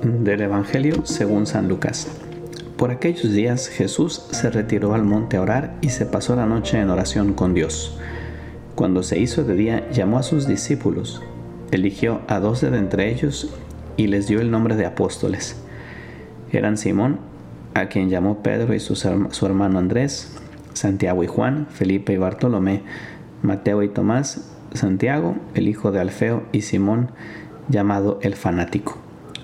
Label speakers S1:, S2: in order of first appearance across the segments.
S1: Del Evangelio según San Lucas. Por aquellos días Jesús se retiró al monte a orar y se pasó la noche en oración con Dios. Cuando se hizo de día, llamó a sus discípulos, eligió a doce de entre ellos y les dio el nombre de apóstoles. Eran Simón, a quien llamó Pedro y su, su hermano Andrés, Santiago y Juan, Felipe y Bartolomé, Mateo y Tomás, Santiago, el hijo de Alfeo, y Simón, llamado el fanático.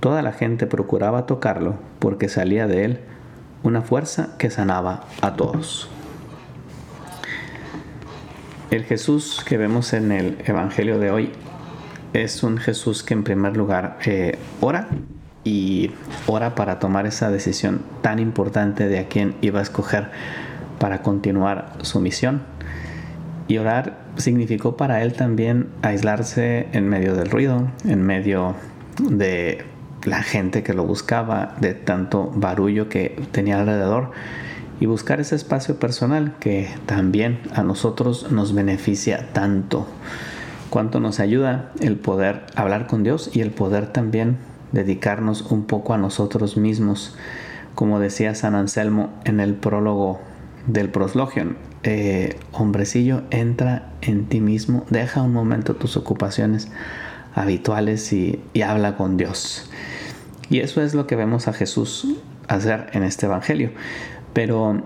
S1: Toda la gente procuraba tocarlo porque salía de él una fuerza que sanaba a todos. El Jesús que vemos en el Evangelio de hoy es un Jesús que en primer lugar eh, ora y ora para tomar esa decisión tan importante de a quién iba a escoger para continuar su misión. Y orar significó para él también aislarse en medio del ruido, en medio de la gente que lo buscaba, de tanto barullo que tenía alrededor y buscar ese espacio personal que también a nosotros nos beneficia tanto. Cuánto nos ayuda el poder hablar con Dios y el poder también dedicarnos un poco a nosotros mismos. Como decía San Anselmo en el prólogo del proslogion, eh, hombrecillo, entra en ti mismo, deja un momento tus ocupaciones habituales y, habla con Dios. Y eso es lo que vemos a Jesús hacer en este Evangelio. Pero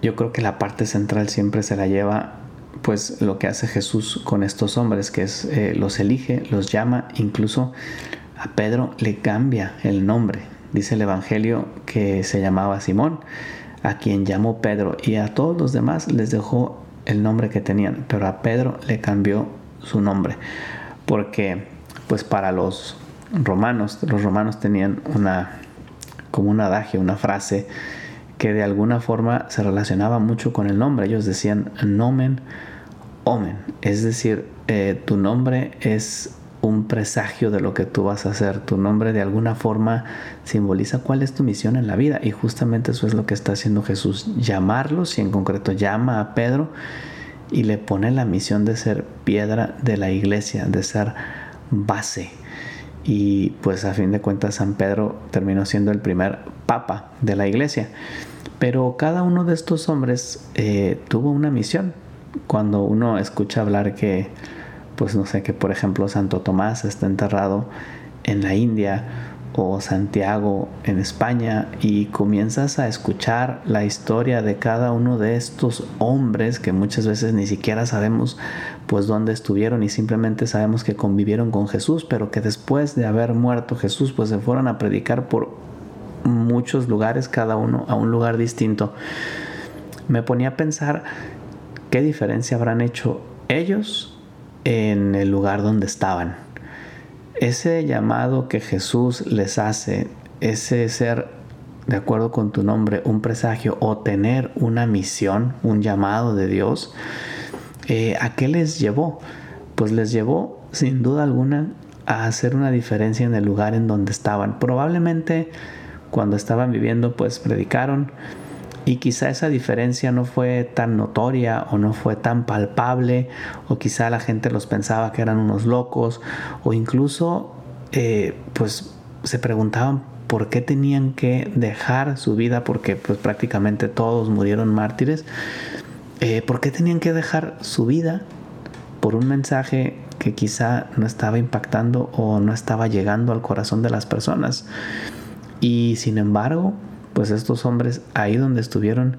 S1: yo creo que la parte central siempre se la lleva pues lo que hace Jesús con estos hombres, que es eh, los elige, los llama, incluso a Pedro le cambia el nombre. Dice el Evangelio que se llamaba Simón, a quien llamó Pedro, y a todos los demás les dejó el nombre que tenían, pero a Pedro le cambió su nombre, porque pues para los romanos, los romanos tenían una, como un adagio, una frase que de alguna forma se relacionaba mucho con el nombre. Ellos decían nomen omen, es decir, eh, tu nombre es un presagio de lo que tú vas a hacer. Tu nombre de alguna forma simboliza cuál es tu misión en la vida y justamente eso es lo que está haciendo Jesús, llamarlos y en concreto llama a Pedro y le pone la misión de ser piedra de la iglesia, de ser base y pues a fin de cuentas San Pedro terminó siendo el primer papa de la iglesia. Pero cada uno de estos hombres eh, tuvo una misión. Cuando uno escucha hablar que, pues no sé, que por ejemplo Santo Tomás está enterrado en la India o Santiago en España y comienzas a escuchar la historia de cada uno de estos hombres que muchas veces ni siquiera sabemos pues dónde estuvieron y simplemente sabemos que convivieron con Jesús, pero que después de haber muerto Jesús pues se fueron a predicar por muchos lugares, cada uno a un lugar distinto. Me ponía a pensar qué diferencia habrán hecho ellos en el lugar donde estaban ese llamado que Jesús les hace, ese ser, de acuerdo con tu nombre, un presagio o tener una misión, un llamado de Dios, eh, ¿a qué les llevó? Pues les llevó, sin duda alguna, a hacer una diferencia en el lugar en donde estaban. Probablemente cuando estaban viviendo, pues predicaron, y quizá esa diferencia no fue tan notoria o no fue tan palpable o quizá la gente los pensaba que eran unos locos o incluso eh, pues se preguntaban por qué tenían que dejar su vida porque pues prácticamente todos murieron mártires. Eh, por qué tenían que dejar su vida por un mensaje que quizá no estaba impactando o no estaba llegando al corazón de las personas y sin embargo pues estos hombres ahí donde estuvieron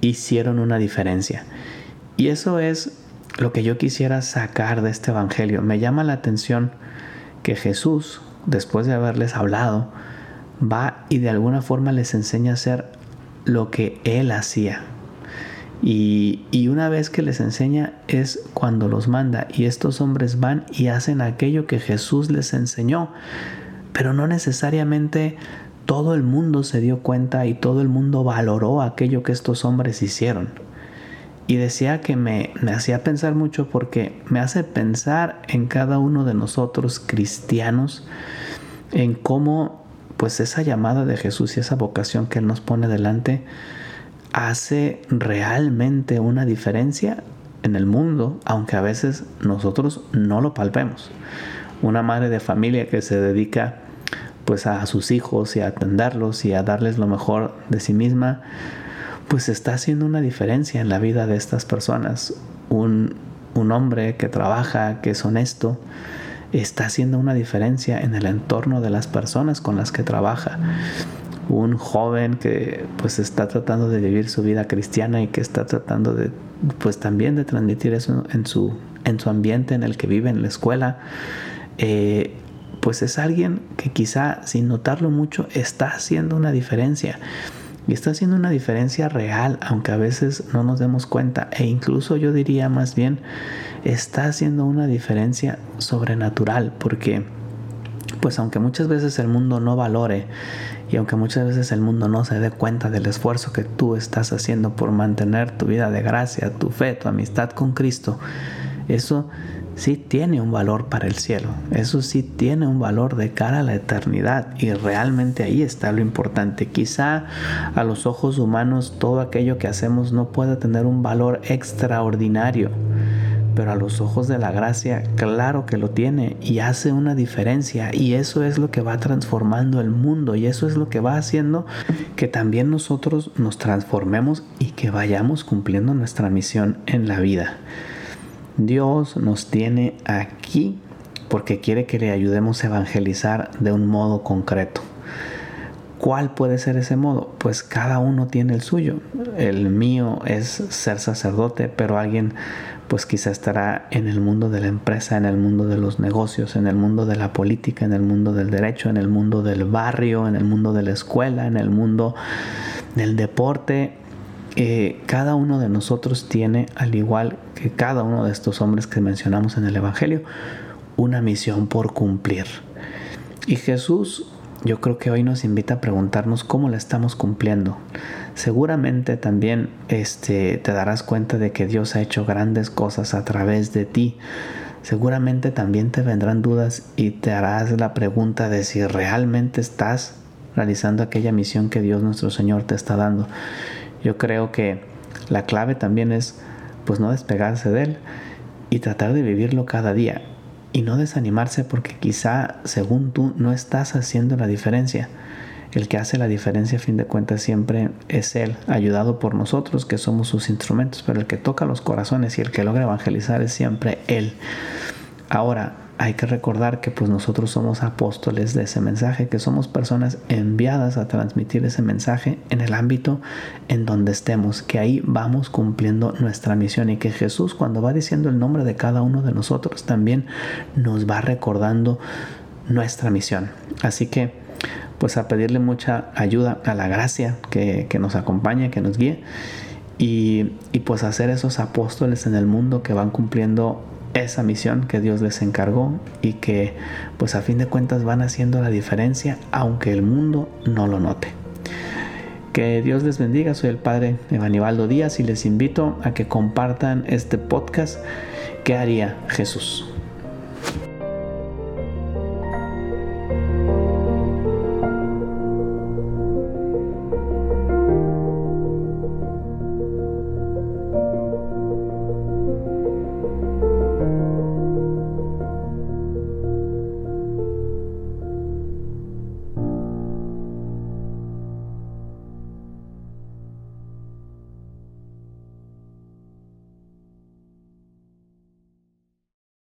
S1: hicieron una diferencia. Y eso es lo que yo quisiera sacar de este Evangelio. Me llama la atención que Jesús, después de haberles hablado, va y de alguna forma les enseña a hacer lo que Él hacía. Y, y, una vez que les enseña es cuando los manda. Y estos hombres van y hacen aquello que Jesús les enseñó. Pero no necesariamente todo el mundo se dio cuenta y todo el mundo valoró aquello que estos hombres hicieron. Y decía que me, me, hacía pensar mucho porque me hace pensar en cada uno de nosotros cristianos, en cómo pues esa llamada de Jesús y esa vocación que Él nos pone delante hace realmente una diferencia en el mundo, aunque a veces nosotros no lo palpemos. Una madre de familia que se dedica pues a sus hijos y a atenderlos y a darles lo mejor de sí misma, pues está haciendo una diferencia en la vida de estas personas. Un, un hombre que trabaja, que es honesto, está haciendo una diferencia en el entorno de las personas con las que trabaja. Un joven que pues está tratando de vivir su vida cristiana y que está tratando de pues también de transmitir eso en su, en su ambiente en el que vive, en la escuela. Eh, pues es alguien que quizá sin notarlo mucho está haciendo una diferencia. Y está haciendo una diferencia real, aunque a veces no nos demos cuenta. E incluso yo diría más bien, está haciendo una diferencia sobrenatural, porque pues aunque muchas veces el mundo no valore y aunque muchas veces el mundo no se dé cuenta del esfuerzo que tú estás haciendo por mantener tu vida de gracia, tu fe, tu amistad con Cristo, eso sí tiene un valor para el cielo, eso sí tiene un valor de cara a la eternidad. Y realmente ahí está lo importante. Quizá a los ojos humanos todo aquello que hacemos no pueda tener un valor extraordinario, pero a los ojos de la gracia claro que lo tiene y hace una diferencia y eso es lo que va transformando el mundo y eso es lo que va haciendo que también nosotros nos transformemos y que vayamos cumpliendo nuestra misión en la vida. Dios nos tiene aquí porque quiere que le ayudemos a evangelizar de un modo concreto. ¿Cuál puede ser ese modo? Pues cada uno tiene el suyo. El mío es ser sacerdote, pero alguien pues quizá estará en el mundo de la empresa, en el mundo de los negocios, en el mundo de la política, en el mundo del derecho, en el mundo del barrio, en el mundo de la escuela, en el mundo del deporte, eh, cada uno de nosotros tiene, al igual que cada uno de estos hombres que mencionamos en el Evangelio, una misión por cumplir. Y Jesús yo creo que hoy nos invita a preguntarnos cómo la estamos cumpliendo. Seguramente también este, te darás cuenta de que Dios ha hecho grandes cosas a través de ti. Seguramente también te vendrán dudas y te harás la pregunta de si realmente estás realizando aquella misión que Dios nuestro Señor te está dando. Yo creo que la clave también es pues no despegarse de él y tratar de vivirlo cada día y no desanimarse porque quizá según tú no estás haciendo la diferencia. El que hace la diferencia a fin de cuentas siempre es Él, ayudado por nosotros que somos sus instrumentos, pero el que toca los corazones y el que logra evangelizar es siempre Él. Ahora, hay que recordar que pues nosotros somos apóstoles de ese mensaje, que somos personas enviadas a transmitir ese mensaje en el ámbito en donde estemos, que ahí vamos cumpliendo nuestra misión y que Jesús cuando va diciendo el nombre de cada uno de nosotros también nos va recordando nuestra misión. Así que pues a pedirle mucha ayuda a la gracia que, nos acompañe, que nos guíe y, y pues hacer esos apóstoles en el mundo que van cumpliendo esa misión que Dios les encargó y que pues a fin de cuentas van haciendo la diferencia aunque el mundo no lo note. Que Dios les bendiga, soy el Padre Evanibaldo Díaz y les invito a que compartan este podcast. ¿Qué haría Jesús?